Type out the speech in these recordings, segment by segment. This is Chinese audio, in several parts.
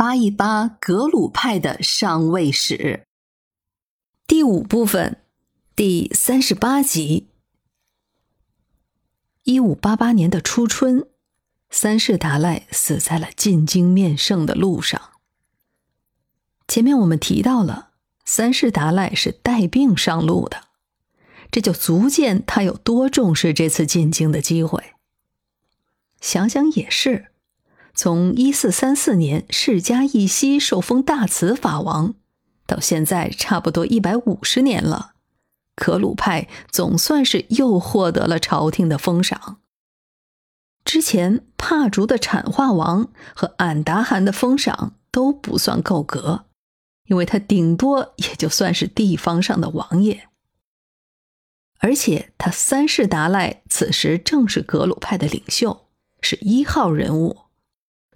扒一扒格鲁派的上位史。第五部分，第三十八集。一五八八年的初春，三世达赖死在了进京面圣的路上。前面我们提到了，三世达赖是带病上路的，这就足见他有多重视这次进京的机会。想想也是，从一四三四年释迦一息受封大慈法王，到现在差不多一百五十年了，可鲁派总算是又获得了朝廷的封赏。之前帕竹的产化王和俺答汗的封赏都不算够格，因为他顶多也就算是地方上的王爷，而且他三世达赖此时正是格鲁派的领袖。是一号人物，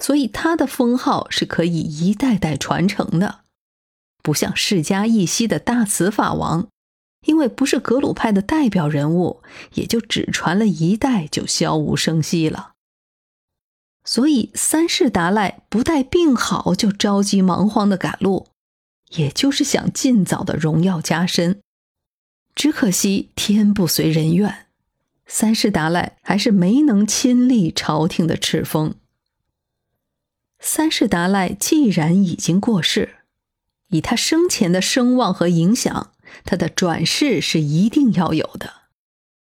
所以他的封号是可以一代代传承的，不像释迦一息的大慈法王，因为不是格鲁派的代表人物，也就只传了一代就悄无声息了。所以三世达赖不待病好就着急忙慌的赶路，也就是想尽早的荣耀加身，只可惜天不随人愿。三世达赖还是没能亲历朝廷的敕封。三世达赖既然已经过世，以他生前的声望和影响，他的转世是一定要有的，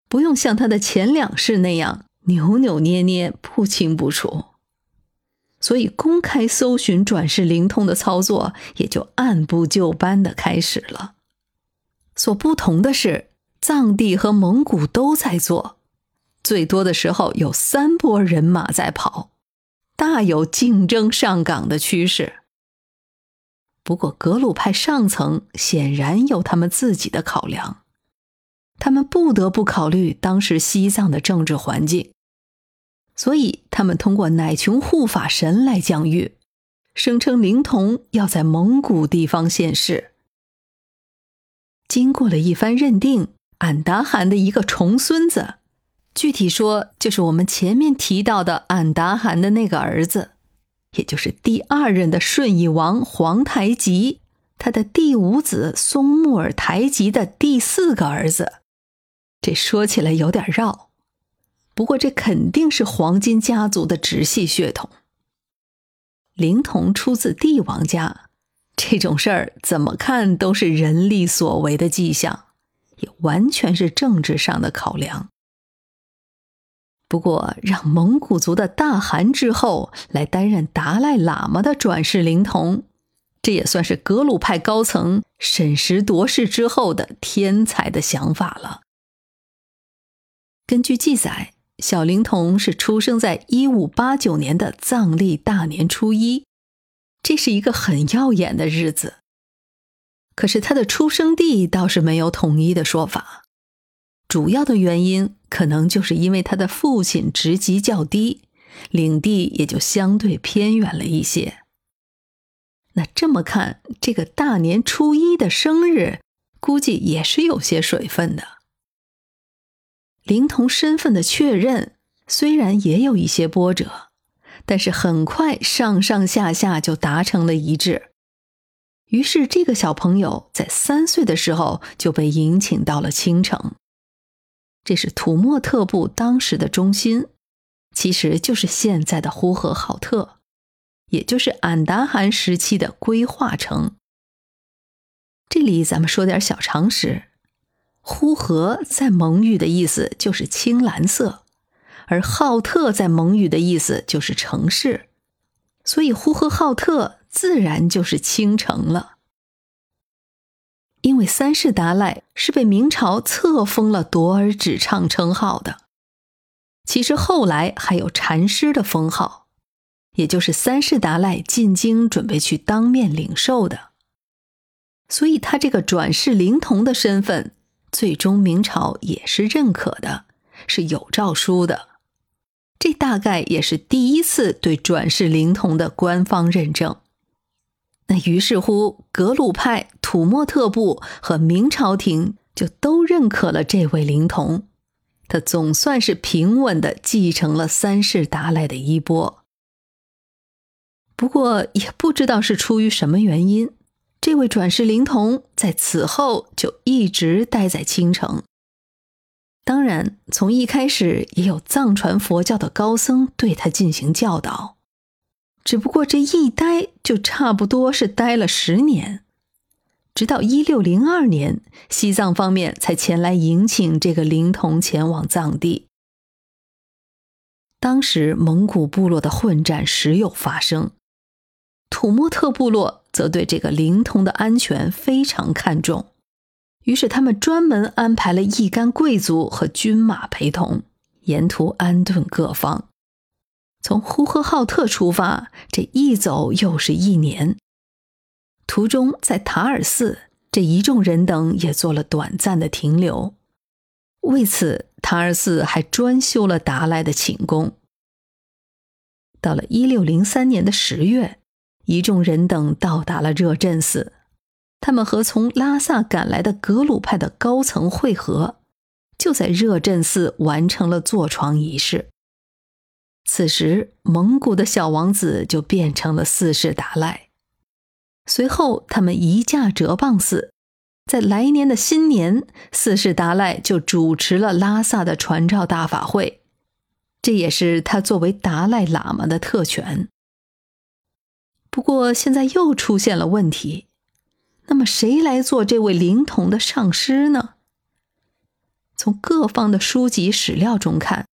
不用像他的前两世那样扭扭捏捏、不清不楚。所以，公开搜寻转世灵通的操作也就按部就班的开始了。所不同的是。藏地和蒙古都在做，最多的时候有三波人马在跑，大有竞争上岗的趋势。不过格鲁派上层显然有他们自己的考量，他们不得不考虑当时西藏的政治环境，所以他们通过乃琼护法神来降谕，声称灵童要在蒙古地方现世。经过了一番认定。俺答汗的一个重孙子，具体说就是我们前面提到的俺答汗的那个儿子，也就是第二任的顺义王皇太极，他的第五子松木尔台吉的第四个儿子。这说起来有点绕，不过这肯定是黄金家族的直系血统。灵童出自帝王家，这种事儿怎么看都是人力所为的迹象。也完全是政治上的考量。不过，让蒙古族的大汗之后来担任达赖喇嘛的转世灵童，这也算是格鲁派高层审时度势之后的天才的想法了。根据记载，小灵童是出生在一五八九年的藏历大年初一，这是一个很耀眼的日子。可是他的出生地倒是没有统一的说法，主要的原因可能就是因为他的父亲职级较低，领地也就相对偏远了一些。那这么看，这个大年初一的生日，估计也是有些水分的。灵童身份的确认虽然也有一些波折，但是很快上上下下就达成了一致。于是，这个小朋友在三岁的时候就被迎请到了青城，这是土默特部当时的中心，其实就是现在的呼和浩特，也就是俺答汗时期的规划城。这里咱们说点小常识：呼和在蒙语的意思就是青蓝色，而浩特在蒙语的意思就是城市，所以呼和浩特。自然就是青城了，因为三世达赖是被明朝册封了夺尔只唱称号的。其实后来还有禅师的封号，也就是三世达赖进京准备去当面领受的。所以他这个转世灵童的身份，最终明朝也是认可的，是有诏书的。这大概也是第一次对转世灵童的官方认证。那于是乎，格鲁派、土默特部和明朝廷就都认可了这位灵童，他总算是平稳的继承了三世达赖的衣钵。不过也不知道是出于什么原因，这位转世灵童在此后就一直待在青城。当然，从一开始也有藏传佛教的高僧对他进行教导，只不过这一待就差不多是待了十年，直到一六零二年，西藏方面才前来迎请这个灵童前往藏地。当时蒙古部落的混战时有发生，土默特部落则对这个灵童的安全非常看重。于是，他们专门安排了一干贵族和军马陪同，沿途安顿各方。从呼和浩特出发，这一走又是一年。途中，在塔尔寺，这一众人等也做了短暂的停留。为此，塔尔寺还专修了达赖的寝宫。到了一六零三年的十月，一众人等到达了热振寺。他们和从拉萨赶来的格鲁派的高层会合，就在热振寺完成了坐床仪式。此时，蒙古的小王子就变成了四世达赖。随后，他们移驾哲蚌寺，在来年的新年，四世达赖就主持了拉萨的传召大法会，这也是他作为达赖喇嘛的特权。不过，现在又出现了问题。那么谁来做这位灵童的上师呢？从各方的书籍史料中看，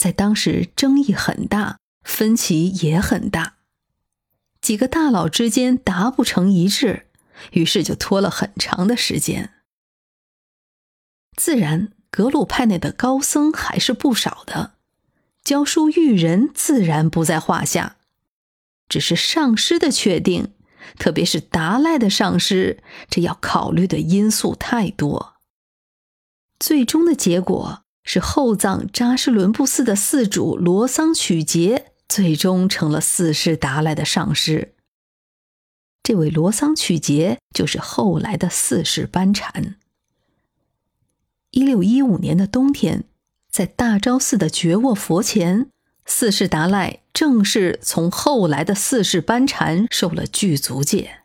在当时争议很大，分歧也很大，几个大佬之间达不成一致，于是就拖了很长的时间。自然，格鲁派内的高僧还是不少的，教书育人自然不在话下，只是上师的确定。特别是达赖的上师，这要考虑的因素太多。最终的结果是后藏扎什伦布寺的寺主罗桑曲杰最终成了四世达赖的上师。这位罗桑曲杰就是后来的四世班禅。一六一五年的冬天，在大昭寺的觉沃佛前。四世达赖正式从后来的四世班禅受了具足戒，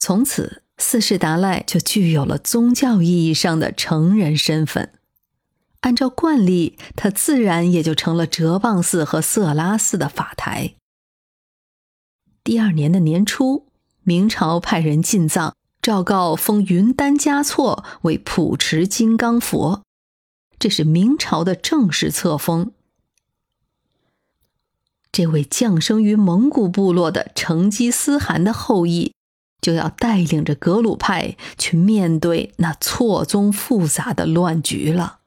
从此四世达赖就具有了宗教意义上的成人身份。按照惯例，他自然也就成了哲蚌寺和色拉寺的法台。第二年的年初，明朝派人进藏，诏告封云丹嘉措为普持金刚佛，这是明朝的正式册封。这位降生于蒙古部落的成吉思汗的后裔，就要带领着格鲁派去面对那错综复杂的乱局了。